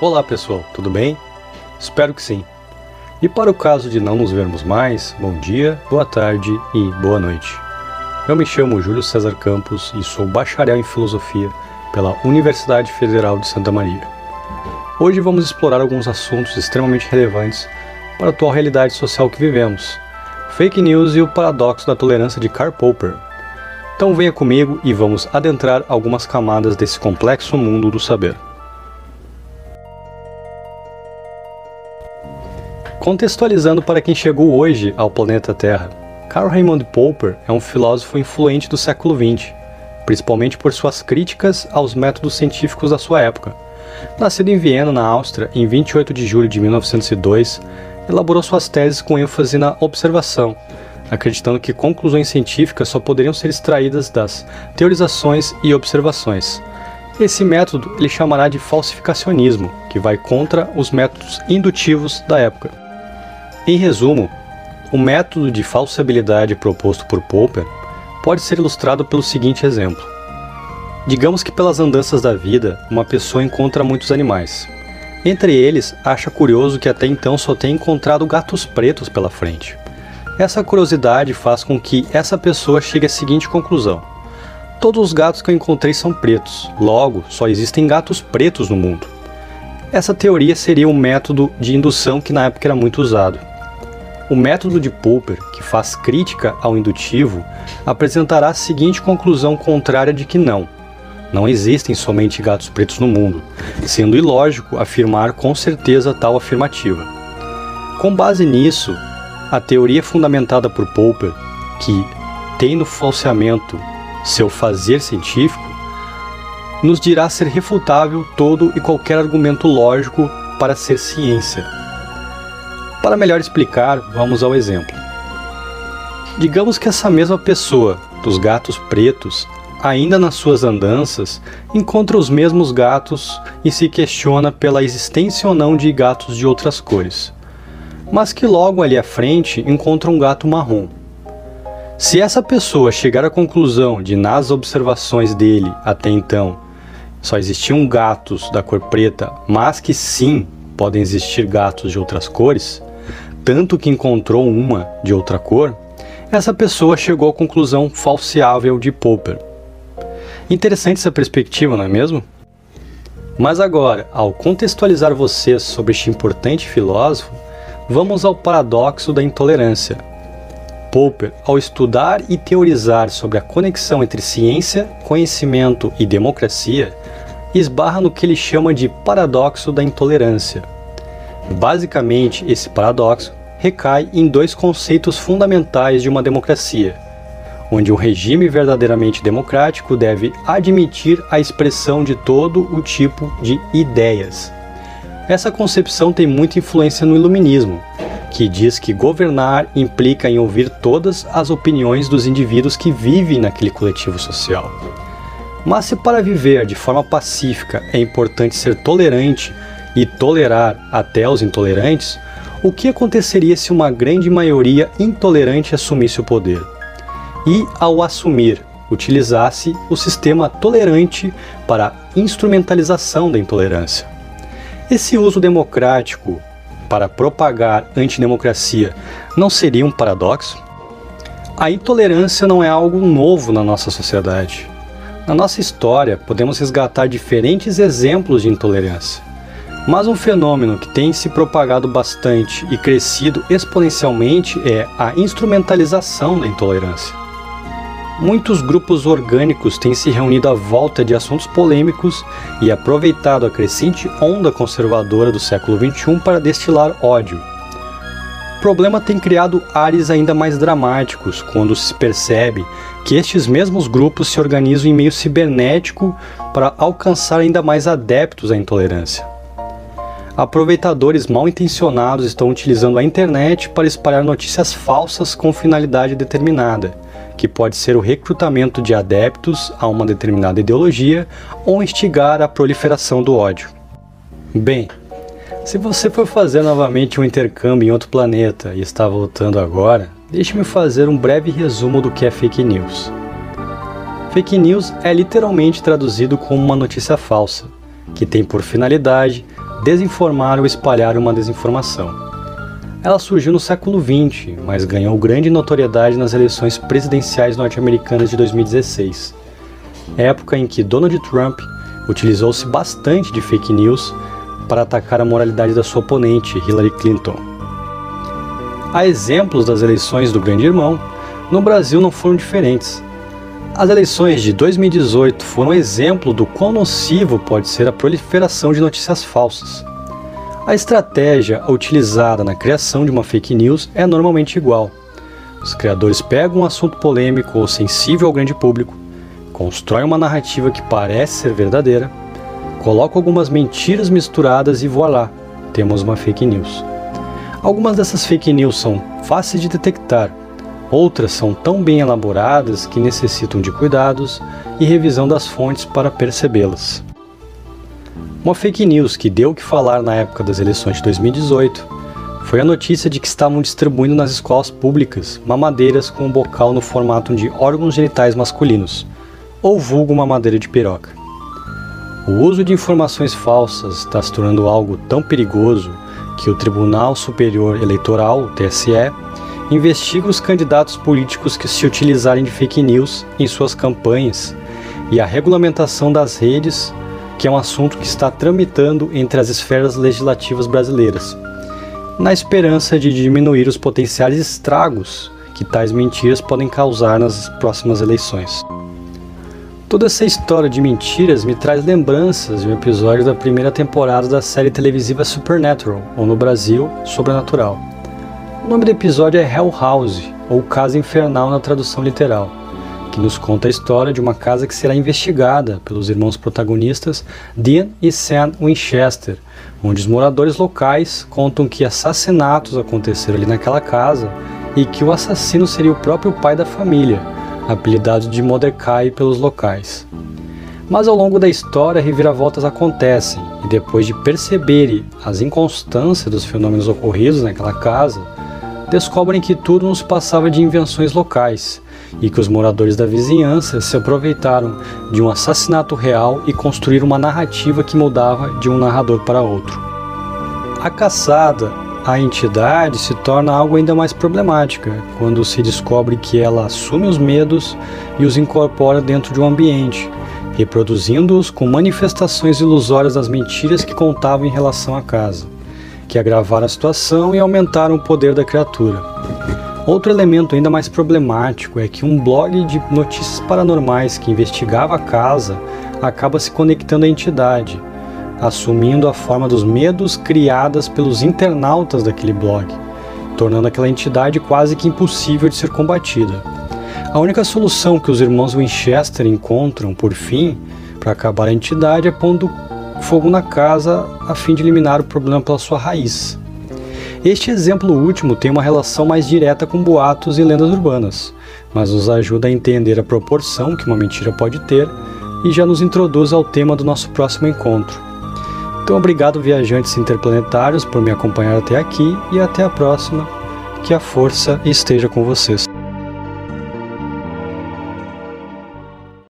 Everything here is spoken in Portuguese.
Olá pessoal, tudo bem? Espero que sim. E para o caso de não nos vermos mais, bom dia, boa tarde e boa noite. Eu me chamo Júlio César Campos e sou bacharel em filosofia pela Universidade Federal de Santa Maria. Hoje vamos explorar alguns assuntos extremamente relevantes para a atual realidade social que vivemos: fake news e o paradoxo da tolerância de Karl Popper. Então venha comigo e vamos adentrar algumas camadas desse complexo mundo do saber. Contextualizando para quem chegou hoje ao planeta Terra, Karl Raimund Popper é um filósofo influente do século XX, principalmente por suas críticas aos métodos científicos da sua época. Nascido em Viena, na Áustria, em 28 de julho de 1902, elaborou suas teses com ênfase na observação, acreditando que conclusões científicas só poderiam ser extraídas das teorizações e observações. Esse método ele chamará de falsificacionismo, que vai contra os métodos indutivos da época. Em resumo, o método de falsibilidade proposto por Popper pode ser ilustrado pelo seguinte exemplo. Digamos que pelas andanças da vida, uma pessoa encontra muitos animais. Entre eles, acha curioso que até então só tenha encontrado gatos pretos pela frente. Essa curiosidade faz com que essa pessoa chegue à seguinte conclusão: Todos os gatos que eu encontrei são pretos, logo, só existem gatos pretos no mundo. Essa teoria seria um método de indução que na época era muito usado. O método de Popper, que faz crítica ao indutivo, apresentará a seguinte conclusão contrária de que não, não existem somente gatos pretos no mundo, sendo ilógico afirmar com certeza tal afirmativa. Com base nisso, a teoria fundamentada por Popper, que tem no falseamento seu fazer científico, nos dirá ser refutável todo e qualquer argumento lógico para ser ciência. Para melhor explicar, vamos ao exemplo. Digamos que essa mesma pessoa, dos gatos pretos, ainda nas suas andanças, encontra os mesmos gatos e se questiona pela existência ou não de gatos de outras cores. Mas que logo ali à frente encontra um gato marrom. Se essa pessoa chegar à conclusão de, nas observações dele até então, só existiam gatos da cor preta, mas que sim podem existir gatos de outras cores, tanto que encontrou uma de outra cor, essa pessoa chegou à conclusão falseável de Popper. Interessante essa perspectiva, não é mesmo? Mas agora, ao contextualizar vocês sobre este importante filósofo, vamos ao paradoxo da intolerância. Popper, ao estudar e teorizar sobre a conexão entre ciência, conhecimento e democracia, esbarra no que ele chama de paradoxo da intolerância. Basicamente, esse paradoxo recai em dois conceitos fundamentais de uma democracia, onde um regime verdadeiramente democrático deve admitir a expressão de todo o tipo de ideias. Essa concepção tem muita influência no iluminismo, que diz que governar implica em ouvir todas as opiniões dos indivíduos que vivem naquele coletivo social. Mas se para viver de forma pacífica é importante ser tolerante e tolerar até os intolerantes, o que aconteceria se uma grande maioria intolerante assumisse o poder? E, ao assumir, utilizasse o sistema tolerante para a instrumentalização da intolerância. Esse uso democrático para propagar antidemocracia não seria um paradoxo? A intolerância não é algo novo na nossa sociedade. Na nossa história, podemos resgatar diferentes exemplos de intolerância. Mas um fenômeno que tem se propagado bastante e crescido exponencialmente é a instrumentalização da intolerância. Muitos grupos orgânicos têm se reunido à volta de assuntos polêmicos e aproveitado a crescente onda conservadora do século XXI para destilar ódio. O problema tem criado ares ainda mais dramáticos quando se percebe que estes mesmos grupos se organizam em meio cibernético para alcançar ainda mais adeptos à intolerância aproveitadores mal intencionados estão utilizando a internet para espalhar notícias falsas com finalidade determinada, que pode ser o recrutamento de adeptos a uma determinada ideologia ou instigar a proliferação do ódio. Bem, se você for fazer novamente um intercâmbio em outro planeta e está voltando agora, deixe-me fazer um breve resumo do que é fake news. Fake news é literalmente traduzido como uma notícia falsa, que tem por finalidade desinformar ou espalhar uma desinformação. Ela surgiu no século XX, mas ganhou grande notoriedade nas eleições presidenciais norte-americanas de 2016, época em que Donald Trump utilizou-se bastante de fake news para atacar a moralidade da sua oponente, Hillary Clinton. Há exemplos das eleições do Grande Irmão, no Brasil não foram diferentes. As eleições de 2018 foram um exemplo do quão nocivo pode ser a proliferação de notícias falsas. A estratégia utilizada na criação de uma fake news é normalmente igual. Os criadores pegam um assunto polêmico ou sensível ao grande público, constroem uma narrativa que parece ser verdadeira, colocam algumas mentiras misturadas e voilá, temos uma fake news. Algumas dessas fake news são fáceis de detectar, outras são tão bem elaboradas que necessitam de cuidados e revisão das fontes para percebê-las. Uma fake news que deu o que falar na época das eleições de 2018 foi a notícia de que estavam distribuindo nas escolas públicas mamadeiras com um bocal no formato de órgãos genitais masculinos, ou vulgo mamadeira de piroca. O uso de informações falsas está se tornando algo tão perigoso que o Tribunal Superior Eleitoral, TSE, investiga os candidatos políticos que se utilizarem de fake news em suas campanhas e a regulamentação das redes que é um assunto que está tramitando entre as esferas legislativas brasileiras, na esperança de diminuir os potenciais estragos que tais mentiras podem causar nas próximas eleições. Toda essa história de mentiras me traz lembranças de um episódio da primeira temporada da série televisiva Supernatural, ou no Brasil, Sobrenatural. O nome do episódio é Hell House, ou Casa Infernal na tradução literal que nos conta a história de uma casa que será investigada pelos irmãos protagonistas Dean e Sam Winchester, onde os moradores locais contam que assassinatos aconteceram ali naquela casa e que o assassino seria o próprio pai da família, apelidado de Mordecai pelos locais. Mas ao longo da história, reviravoltas acontecem, e depois de perceberem as inconstâncias dos fenômenos ocorridos naquela casa, descobrem que tudo nos passava de invenções locais e que os moradores da vizinhança se aproveitaram de um assassinato real e construíram uma narrativa que mudava de um narrador para outro. A caçada à entidade se torna algo ainda mais problemática quando se descobre que ela assume os medos e os incorpora dentro de um ambiente, reproduzindo-os com manifestações ilusórias das mentiras que contavam em relação à casa, que agravaram a situação e aumentaram o poder da criatura. Outro elemento ainda mais problemático é que um blog de notícias paranormais que investigava a casa acaba se conectando à entidade, assumindo a forma dos medos criadas pelos internautas daquele blog, tornando aquela entidade quase que impossível de ser combatida. A única solução que os irmãos Winchester encontram, por fim, para acabar a entidade é pondo fogo na casa a fim de eliminar o problema pela sua raiz. Este exemplo último tem uma relação mais direta com boatos e lendas urbanas, mas nos ajuda a entender a proporção que uma mentira pode ter e já nos introduz ao tema do nosso próximo encontro. Então, obrigado, viajantes interplanetários, por me acompanhar até aqui e até a próxima. Que a força esteja com vocês.